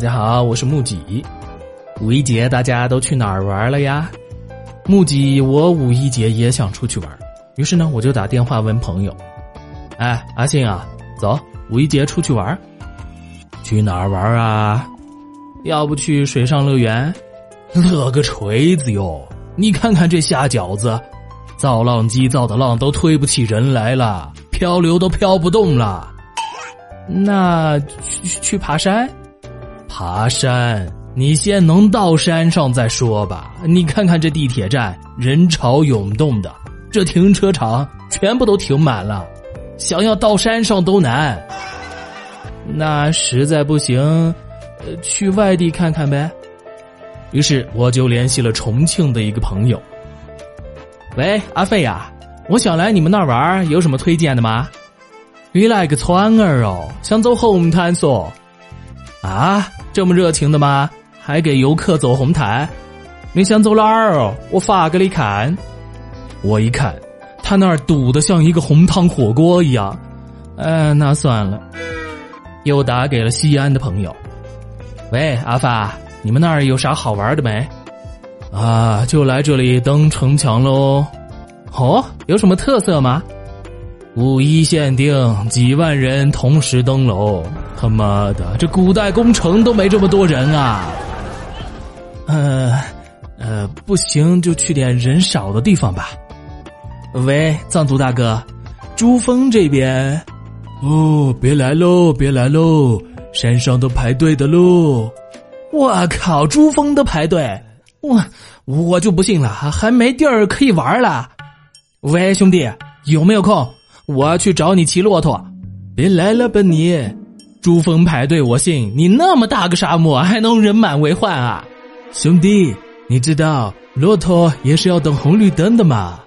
家好，我是木吉。五一节大家都去哪儿玩了呀？木吉，我五一节也想出去玩，于是呢，我就打电话问朋友：“哎，阿信啊，走，五一节出去玩。去哪儿玩啊？要不去水上乐园？乐个锤子哟！你看看这下饺子，造浪机造的浪都推不起人来了，漂流都漂不动了。那去去爬山？”爬山，你先能到山上再说吧。你看看这地铁站，人潮涌动的，这停车场全部都停满了，想要到山上都难。那实在不行，呃，去外地看看呗。于是我就联系了重庆的一个朋友。喂，阿飞呀，我想来你们那儿玩，有什么推荐的吗？你来个川儿哦，想走红毯嗦？啊？这么热情的吗？还给游客走红毯？你想走哪儿哦？我发给你看。我一看，他那儿堵得像一个红汤火锅一样。哎，那算了。又打给了西安的朋友。喂，阿发，你们那儿有啥好玩的没？啊，就来这里登城墙喽。哦，有什么特色吗？五一限定，几万人同时登楼。他妈的，这古代工程都没这么多人啊！呃，呃，不行，就去点人少的地方吧。喂，藏族大哥，珠峰这边。哦，别来喽，别来喽，山上都排队的喽。我靠，珠峰都排队，我我就不信了，还没地儿可以玩了。喂，兄弟，有没有空？我要去找你骑骆驼。别来了吧你。珠峰排队，我信你那么大个沙漠还能人满为患啊，兄弟，你知道骆驼也是要等红绿灯的吗？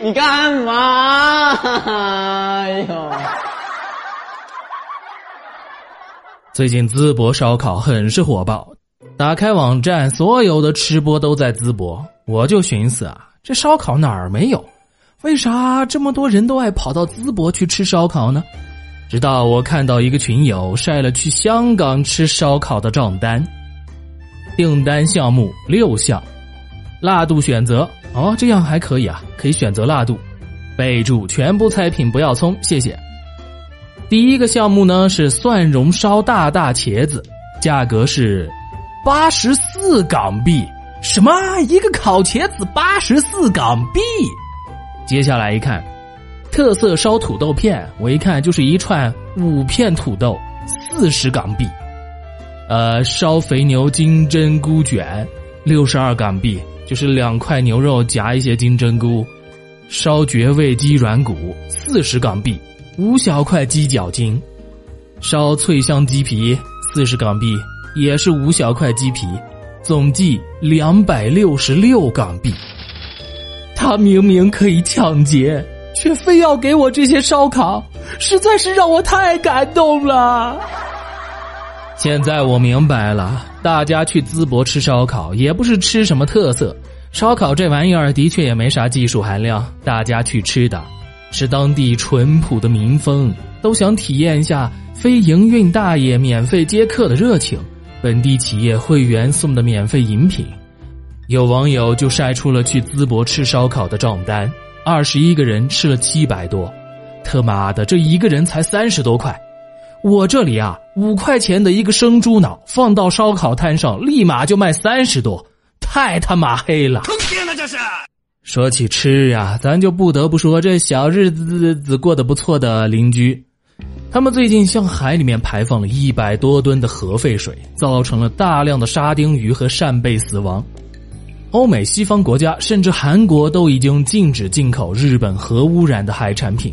你干嘛？哎呦！最近淄博烧烤很是火爆，打开网站，所有的吃播都在淄博。我就寻思啊，这烧烤哪儿没有？为啥这么多人都爱跑到淄博去吃烧烤呢？直到我看到一个群友晒了去香港吃烧烤的账单，订单项目六项，辣度选择哦，这样还可以啊，可以选择辣度，备注全部菜品不要葱，谢谢。第一个项目呢是蒜蓉烧大大茄子，价格是八十四港币，什么一个烤茄子八十四港币？接下来一看。特色烧土豆片，我一看就是一串五片土豆，四十港币。呃，烧肥牛金针菇卷，六十二港币，就是两块牛肉夹一些金针菇。烧绝味鸡软骨，四十港币，五小块鸡脚筋。烧脆香鸡皮，四十港币，也是五小块鸡皮，总计两百六十六港币。他明明可以抢劫。却非要给我这些烧烤，实在是让我太感动了。现在我明白了，大家去淄博吃烧烤也不是吃什么特色，烧烤这玩意儿的确也没啥技术含量。大家去吃的是当地淳朴的民风，都想体验一下非营运大爷免费接客的热情，本地企业会员送的免费饮品。有网友就晒出了去淄博吃烧烤的账单。二十一个人吃了七百多，他妈的，这一个人才三十多块。我这里啊，五块钱的一个生猪脑放到烧烤摊上，立马就卖三十多，太他妈黑了！坑爹呢这是！说起吃呀，咱就不得不说这小日子子过得不错的邻居，他们最近向海里面排放了一百多吨的核废水，造成了大量的沙丁鱼和扇贝死亡。欧美西方国家甚至韩国都已经禁止进口日本核污染的海产品，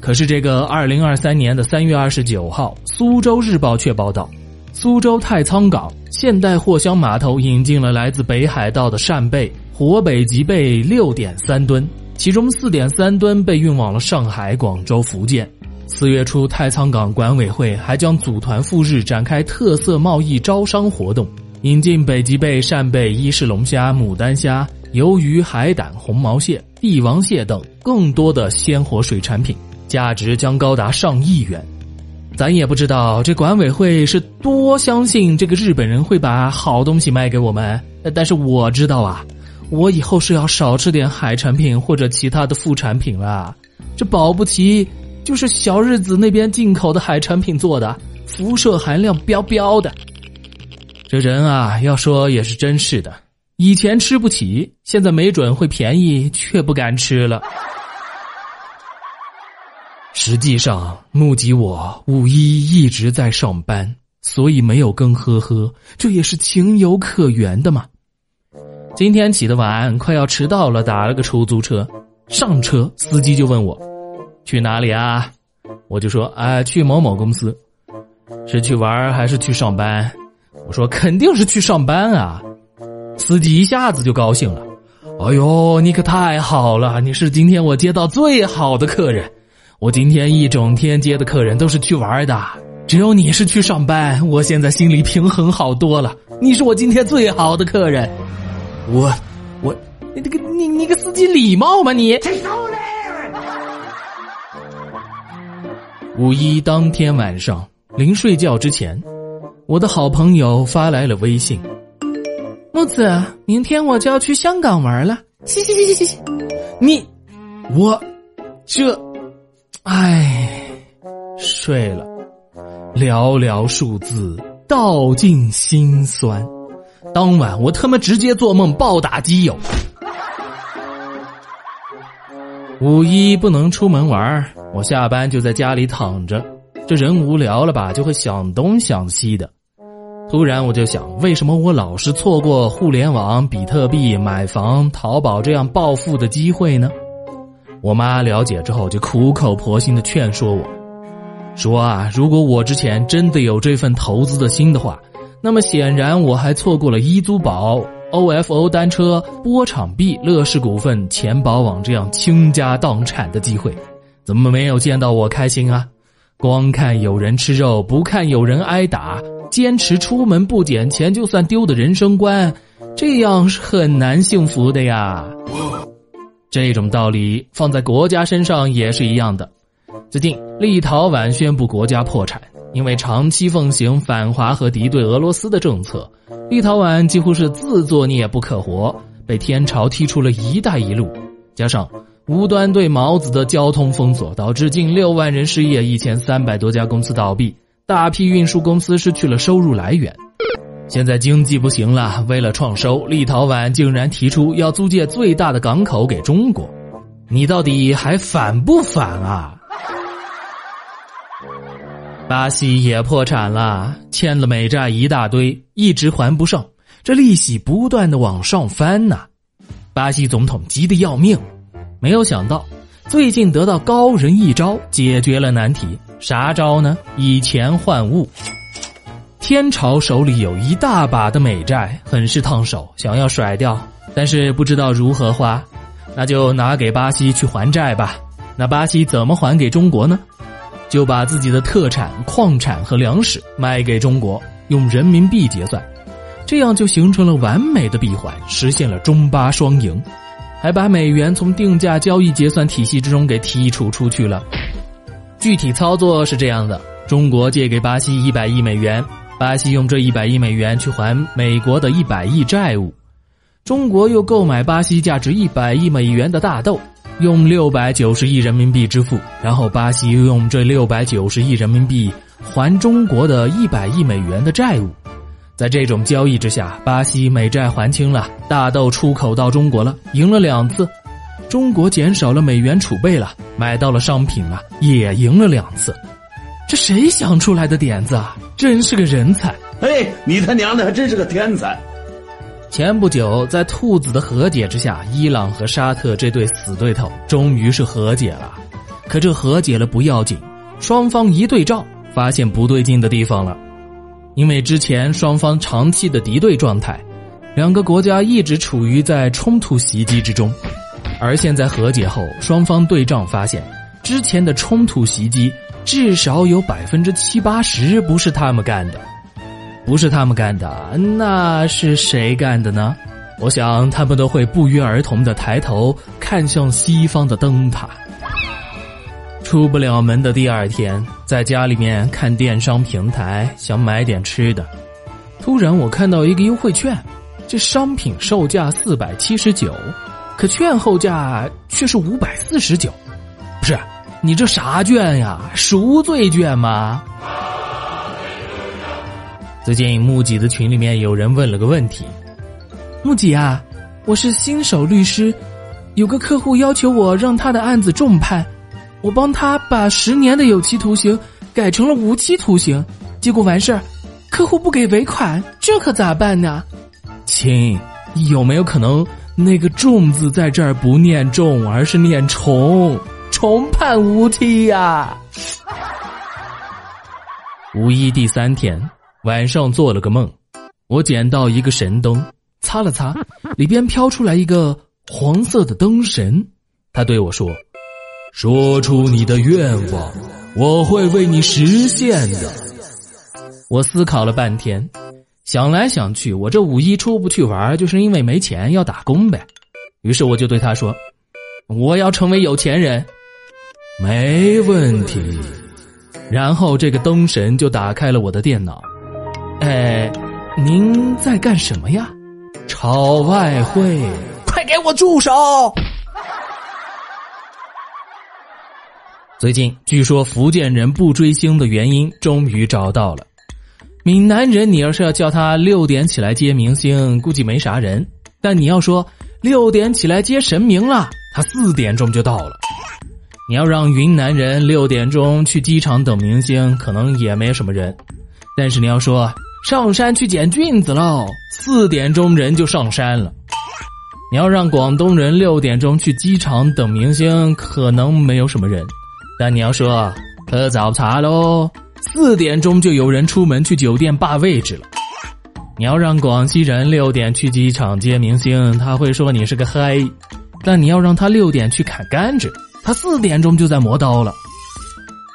可是这个二零二三年的三月二十九号，苏州日报却报道，苏州太仓港现代货箱码头引进了来自北海道的扇贝活北极贝六点三吨，其中四点三吨被运往了上海、广州、福建。四月初，太仓港管委会还将组团赴日展开特色贸易招商活动。引进北极贝、扇贝、伊氏龙虾、牡丹虾、鱿鱼、海胆、红毛蟹、帝王蟹等更多的鲜活水产品，价值将高达上亿元。咱也不知道这管委会是多相信这个日本人会把好东西卖给我们，但是我知道啊，我以后是要少吃点海产品或者其他的副产品了。这保不齐就是小日子那边进口的海产品做的，辐射含量标标的。这人啊，要说也是真是的，以前吃不起，现在没准会便宜，却不敢吃了。实际上，目击我五一一直在上班，所以没有跟呵呵，这也是情有可原的嘛。今天起的晚，快要迟到了，打了个出租车，上车司机就问我去哪里啊？我就说啊，去某某公司，是去玩还是去上班？我说肯定是去上班啊。司机一下子就高兴了，哎呦，你可太好了，你是今天我接到最好的客人。我今天一整天接的客人都是去玩的，只有你是去上班。我现在心里平衡好多了。你是我今天最好的客人。我，我，你这个你你个司机礼貌吗你？五一当天晚上临睡觉之前，我的好朋友发来了微信：“木子，明天我就要去香港玩了。”嘻嘻嘻嘻嘻，你，我，这。唉，睡了，寥寥数字，道尽心酸。当晚我他妈直接做梦暴打基友。五一不能出门玩，我下班就在家里躺着。这人无聊了吧，就会想东想西的。突然我就想，为什么我老是错过互联网、比特币、买房、淘宝这样暴富的机会呢？我妈了解之后，就苦口婆心的劝说我，说啊，如果我之前真的有这份投资的心的话，那么显然我还错过了一租宝、OFO 单车、波场币、乐视股份、钱宝网这样倾家荡产的机会，怎么没有见到我开心啊？光看有人吃肉，不看有人挨打，坚持出门不捡钱就算丢的人生观，这样是很难幸福的呀。这种道理放在国家身上也是一样的。最近，立陶宛宣布国家破产，因为长期奉行反华和敌对俄罗斯的政策，立陶宛几乎是自作孽不可活，被天朝踢出了一带一路。加上无端对毛子的交通封锁，导致近六万人失业，一千三百多家公司倒闭，大批运输公司失去了收入来源。现在经济不行了，为了创收，立陶宛竟然提出要租借最大的港口给中国，你到底还反不反啊？巴西也破产了，欠了美债一大堆，一直还不上，这利息不断的往上翻呐。巴西总统急得要命，没有想到最近得到高人一招，解决了难题。啥招呢？以钱换物。天朝手里有一大把的美债，很是烫手，想要甩掉，但是不知道如何花，那就拿给巴西去还债吧。那巴西怎么还给中国呢？就把自己的特产、矿产和粮食卖给中国，用人民币结算，这样就形成了完美的闭环，实现了中巴双赢，还把美元从定价交易结算体系之中给剔除出去了。具体操作是这样的：中国借给巴西一百亿美元。巴西用这一百亿美元去还美国的一百亿债务，中国又购买巴西价值一百亿美元的大豆，用六百九十亿人民币支付，然后巴西又用这六百九十亿人民币还中国的一百亿美元的债务。在这种交易之下，巴西美债还清了，大豆出口到中国了，赢了两次；中国减少了美元储备了，买到了商品了，也赢了两次。这谁想出来的点子啊？真是个人才！哎，你他娘的还真是个天才！前不久，在兔子的和解之下，伊朗和沙特这对死对头终于是和解了。可这和解了不要紧，双方一对照，发现不对劲的地方了。因为之前双方长期的敌对状态，两个国家一直处于在冲突袭击之中。而现在和解后，双方对账发现，之前的冲突袭击。至少有百分之七八十不是他们干的，不是他们干的，那是谁干的呢？我想他们都会不约而同的抬头看向西方的灯塔。出不了门的第二天，在家里面看电商平台，想买点吃的。突然，我看到一个优惠券，这商品售价四百七十九，可券后价却是五百四十九。不是，你这啥券呀？赎罪券吗？最近木吉的群里面有人问了个问题：木吉啊，我是新手律师，有个客户要求我让他的案子重判。我帮他把十年的有期徒刑改成了无期徒刑，结果完事儿，客户不给尾款，这可咋办呢？亲，有没有可能那个“重”字在这儿不念“重”，而是念“重”？重判无期呀！五一第三天晚上做了个梦，我捡到一个神灯，擦了擦，里边飘出来一个黄色的灯神，他对我说。说出你的愿望，我会为你实现的。我思考了半天，想来想去，我这五一出不去玩，就是因为没钱要打工呗。于是我就对他说：“我要成为有钱人。”没问题。然后这个灯神就打开了我的电脑。哎，您在干什么呀？炒外汇。快给我住手！最近据说福建人不追星的原因终于找到了。闽南人，你要是要叫他六点起来接明星，估计没啥人；但你要说六点起来接神明了，他四点钟就到了。你要让云南人六点钟去机场等明星，可能也没什么人；但是你要说上山去捡菌子喽，四点钟人就上山了。你要让广东人六点钟去机场等明星，可能没有什么人。但你要说喝早茶喽，四点钟就有人出门去酒店霸位置了。你要让广西人六点去机场接明星，他会说你是个嗨；但你要让他六点去砍甘蔗，他四点钟就在磨刀了。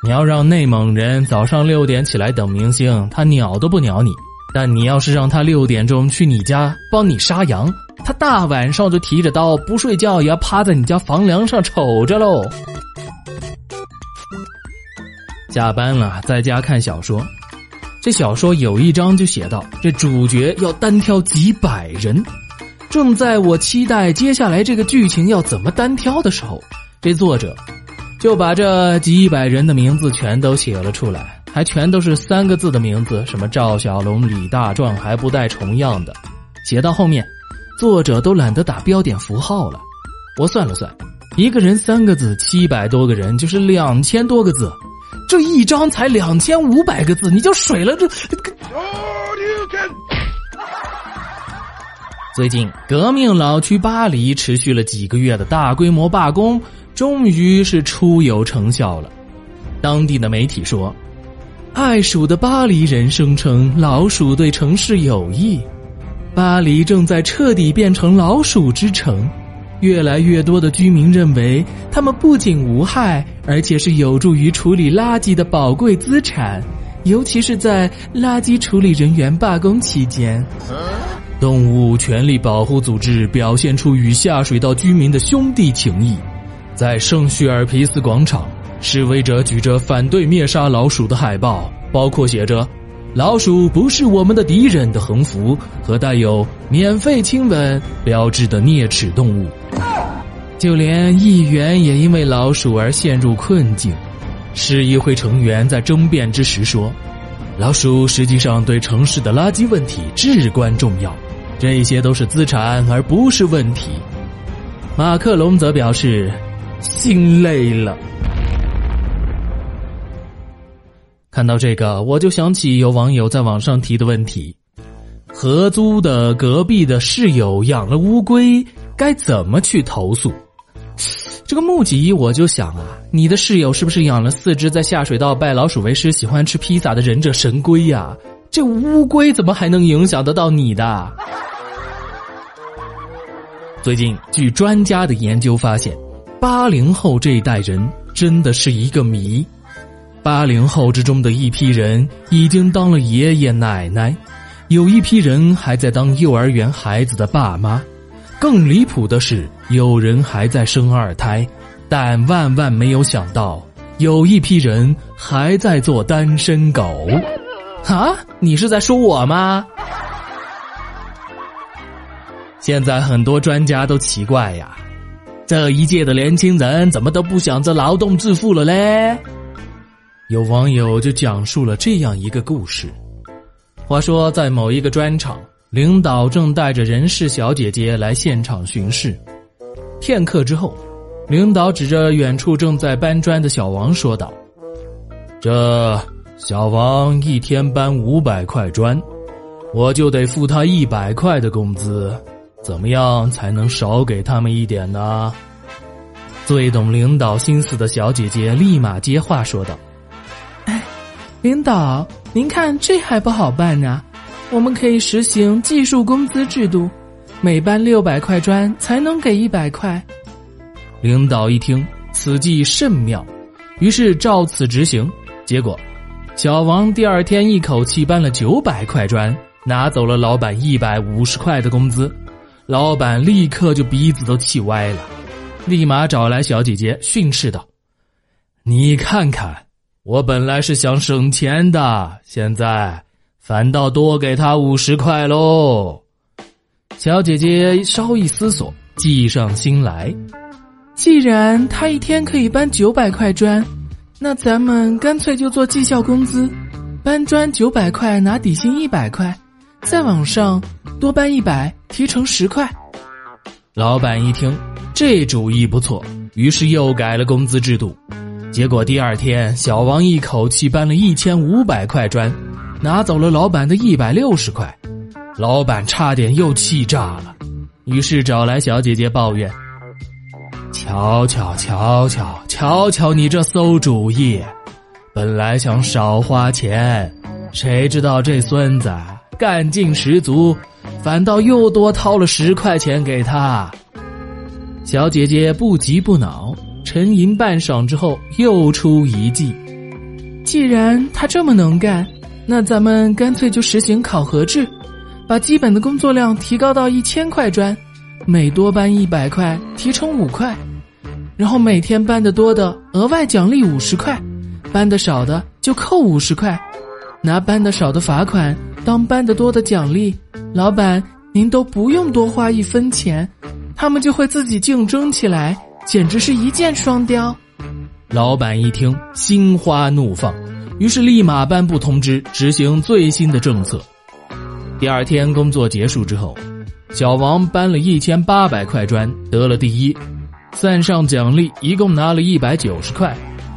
你要让内蒙人早上六点起来等明星，他鸟都不鸟你；但你要是让他六点钟去你家帮你杀羊，他大晚上就提着刀不睡觉也要趴在你家房梁上瞅着喽。下班了，在家看小说。这小说有一章就写到，这主角要单挑几百人。正在我期待接下来这个剧情要怎么单挑的时候，这作者就把这几百人的名字全都写了出来，还全都是三个字的名字，什么赵小龙、李大壮，还不带重样的。写到后面，作者都懒得打标点符号了。我算了算，一个人三个字，七百多个人就是两千多个字。这一章才两千五百个字，你就水了这。最近，革命老区巴黎持续了几个月的大规模罢工，终于是初有成效了。当地的媒体说，爱鼠的巴黎人声称老鼠对城市有益，巴黎正在彻底变成老鼠之城。越来越多的居民认为，它们不仅无害，而且是有助于处理垃圾的宝贵资产，尤其是在垃圾处理人员罢工期间。动物权利保护组织表现出与下水道居民的兄弟情谊，在圣叙尔皮斯广场，示威者举着反对灭杀老鼠的海报，包括写着。老鼠不是我们的敌人的横幅和带有“免费亲吻”标志的啮齿动物，就连议员也因为老鼠而陷入困境。市议会成员在争辩之时说：“老鼠实际上对城市的垃圾问题至关重要，这些都是资产而不是问题。”马克龙则表示：“心累了。”看到这个，我就想起有网友在网上提的问题：合租的隔壁的室友养了乌龟，该怎么去投诉？这个木吉，我就想啊，你的室友是不是养了四只在下水道拜老鼠为师、喜欢吃披萨的忍者神龟呀？这乌龟怎么还能影响得到你的？最近，据专家的研究发现，八零后这一代人真的是一个谜。八零后之中的一批人已经当了爷爷奶奶，有一批人还在当幼儿园孩子的爸妈，更离谱的是，有人还在生二胎，但万万没有想到，有一批人还在做单身狗。啊，你是在说我吗？现在很多专家都奇怪呀，这一届的年轻人怎么都不想着劳动致富了嘞？有网友就讲述了这样一个故事：话说，在某一个砖厂，领导正带着人事小姐姐来现场巡视。片刻之后，领导指着远处正在搬砖的小王说道：“这小王一天搬五百块砖，我就得付他一百块的工资。怎么样才能少给他们一点呢？”最懂领导心思的小姐姐立马接话说道。哎领导，您看这还不好办呢，我们可以实行技术工资制度，每搬六百块砖才能给一百块。领导一听，此计甚妙，于是照此执行。结果，小王第二天一口气搬了九百块砖，拿走了老板一百五十块的工资。老板立刻就鼻子都气歪了，立马找来小姐姐训斥道：“你看看。”我本来是想省钱的，现在反倒多给他五十块喽。小姐姐稍一思索，计上心来。既然他一天可以搬九百块砖，那咱们干脆就做绩效工资，搬砖九百块拿底薪一百块，再往上多搬一百提成十块。老板一听这主意不错，于是又改了工资制度。结果第二天，小王一口气搬了一千五百块砖，拿走了老板的一百六十块，老板差点又气炸了，于是找来小姐姐抱怨：“瞧瞧瞧瞧瞧瞧，你这馊主意！本来想少花钱，谁知道这孙子干劲十足，反倒又多掏了十块钱给他。”小姐姐不急不恼。沉吟半晌之后，又出一计。既然他这么能干，那咱们干脆就实行考核制，把基本的工作量提高到一千块砖，每多搬一百块提成五块，然后每天搬得多的额外奖励五十块，搬得少的就扣五十块，拿搬得少的罚款当搬得多的奖励。老板，您都不用多花一分钱，他们就会自己竞争起来。简直是一箭双雕！老板一听，心花怒放，于是立马颁布通知，执行最新的政策。第二天工作结束之后，小王搬了一千八百块砖，得了第一，算上奖励，一共拿了一百九十块。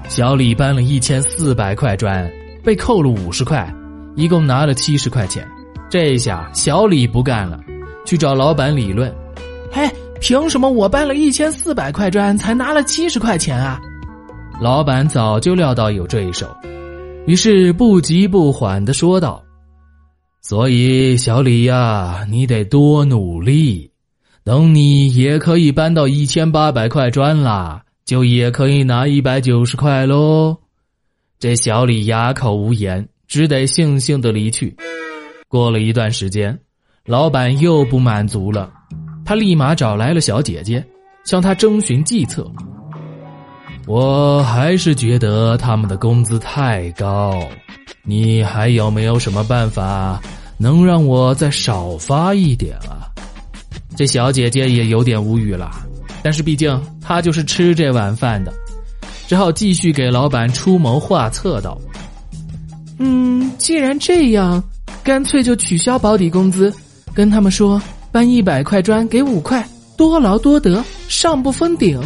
小李搬了一千四百块砖，被扣了五十块，一共拿了七十块钱。这下小李不干了，去找老板理论：“嘿！”凭什么我搬了一千四百块砖才拿了七十块钱啊？老板早就料到有这一手，于是不急不缓的说道：“所以小李呀，你得多努力，等你也可以搬到一千八百块砖啦，就也可以拿一百九十块喽。”这小李哑口无言，只得悻悻的离去。过了一段时间，老板又不满足了。他立马找来了小姐姐，向她征询计策。我还是觉得他们的工资太高，你还有没有什么办法能让我再少发一点啊？这小姐姐也有点无语了，但是毕竟她就是吃这碗饭的，只好继续给老板出谋划策道：“嗯，既然这样，干脆就取消保底工资，跟他们说。”搬一百块砖给五块，多劳多得，上不封顶。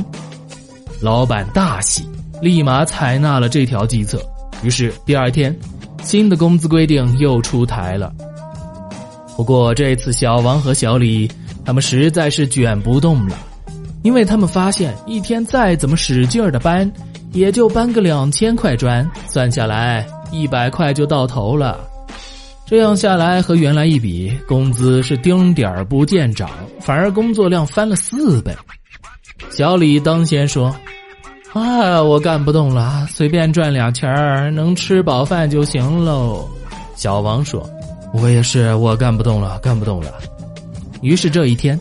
老板大喜，立马采纳了这条计策。于是第二天，新的工资规定又出台了。不过这次小王和小李他们实在是卷不动了，因为他们发现一天再怎么使劲儿的搬，也就搬个两千块砖，算下来一百块就到头了。这样下来和原来一比，工资是丁点儿不见涨，反而工作量翻了四倍。小李当先说：“哎，我干不动了，随便赚俩钱儿，能吃饱饭就行喽。”小王说：“我也是，我干不动了，干不动了。”于是这一天，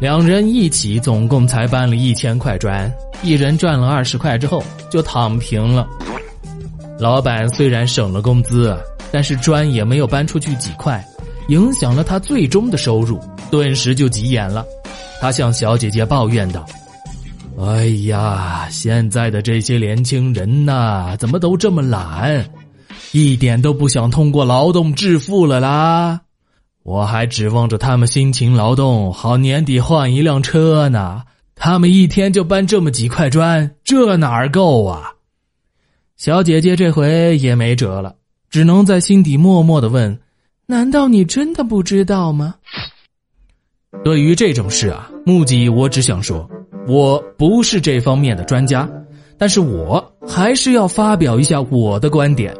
两人一起总共才搬了一千块砖，一人赚了二十块之后就躺平了。老板虽然省了工资，但是砖也没有搬出去几块，影响了他最终的收入，顿时就急眼了。他向小姐姐抱怨道：“哎呀，现在的这些年轻人呐，怎么都这么懒，一点都不想通过劳动致富了啦！”我还指望着他们辛勤劳动，好年底换一辆车呢。他们一天就搬这么几块砖，这哪儿够啊？小姐姐这回也没辙了，只能在心底默默的问：“难道你真的不知道吗？”对于这种事啊，木吉，我只想说，我不是这方面的专家，但是我还是要发表一下我的观点。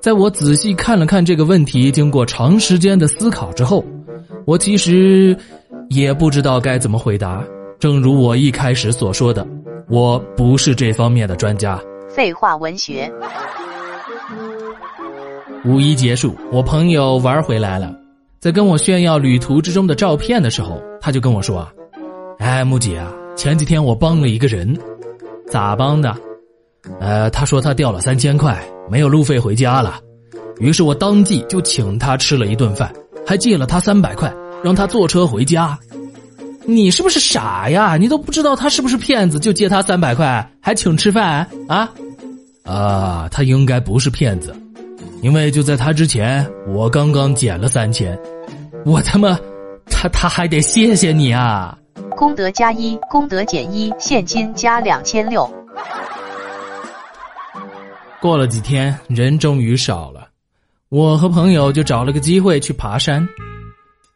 在我仔细看了看这个问题，经过长时间的思考之后，我其实也不知道该怎么回答。正如我一开始所说的，我不是这方面的专家。废话文学。五一结束，我朋友玩回来了，在跟我炫耀旅途之中的照片的时候，他就跟我说：“哎，木姐啊，前几天我帮了一个人，咋帮的？呃，他说他掉了三千块。”没有路费回家了，于是我当即就请他吃了一顿饭，还借了他三百块，让他坐车回家。你是不是傻呀？你都不知道他是不是骗子，就借他三百块还请吃饭啊？啊，他应该不是骗子，因为就在他之前，我刚刚捡了三千，我他妈，他他还得谢谢你啊！功德加一，功德减一，现金加两千六。过了几天，人终于少了，我和朋友就找了个机会去爬山。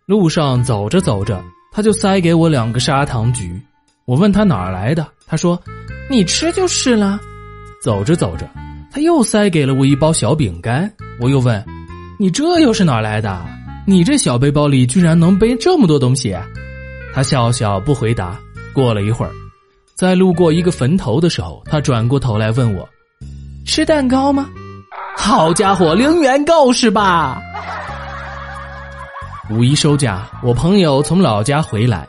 路上走着走着，他就塞给我两个砂糖橘。我问他哪儿来的，他说：“你吃就是了。”走着走着，他又塞给了我一包小饼干。我又问：“你这又是哪儿来的？你这小背包里居然能背这么多东西？”他笑笑不回答。过了一会儿，在路过一个坟头的时候，他转过头来问我。吃蛋糕吗？好家伙，零元购是吧？五一收假，我朋友从老家回来，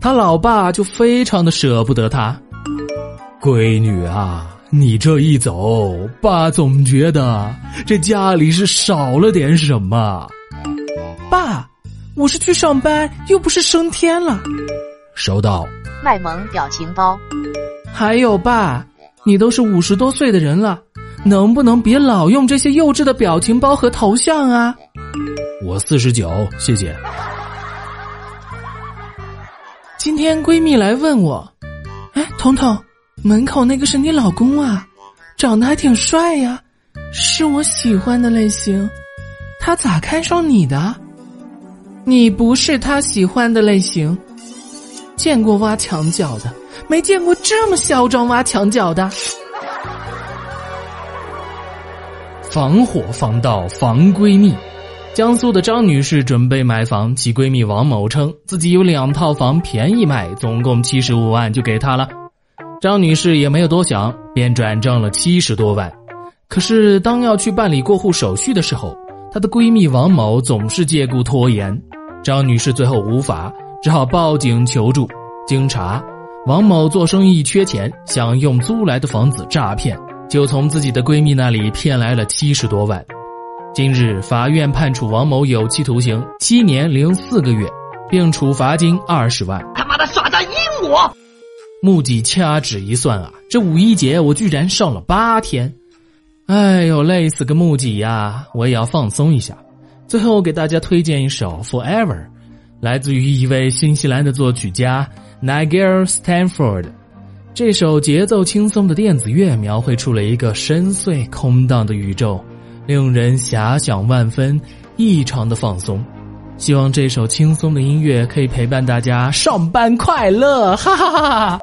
他老爸就非常的舍不得他。闺女啊，你这一走，爸总觉得这家里是少了点什么。爸，我是去上班，又不是升天了。收到。卖萌表情包。还有爸。你都是五十多岁的人了，能不能别老用这些幼稚的表情包和头像啊？我四十九，谢谢。今天闺蜜来问我，哎，彤彤，门口那个是你老公啊？长得还挺帅呀，是我喜欢的类型。他咋看上你的？你不是他喜欢的类型。见过挖墙脚的。没见过这么嚣张挖墙脚的。防火防盗防闺蜜，江苏的张女士准备买房，其闺蜜王某称自己有两套房便宜卖，总共七十五万就给她了。张女士也没有多想，便转账了七十多万。可是当要去办理过户手续的时候，她的闺蜜王某总是借故拖延，张女士最后无法，只好报警求助。经查。王某做生意缺钱，想用租来的房子诈骗，就从自己的闺蜜那里骗来了七十多万。今日法院判处王某有期徒刑七年零四个月，并处罚金二十万。他妈的耍诈阴我！木吉掐指一算啊，这五一节我居然上了八天，哎呦，累死个木吉呀！我也要放松一下。最后给大家推荐一首《Forever》，来自于一位新西兰的作曲家。Nigel Stanford，这首节奏轻松的电子乐描绘出了一个深邃空荡的宇宙，令人遐想万分，异常的放松。希望这首轻松的音乐可以陪伴大家上班快乐，哈哈哈哈。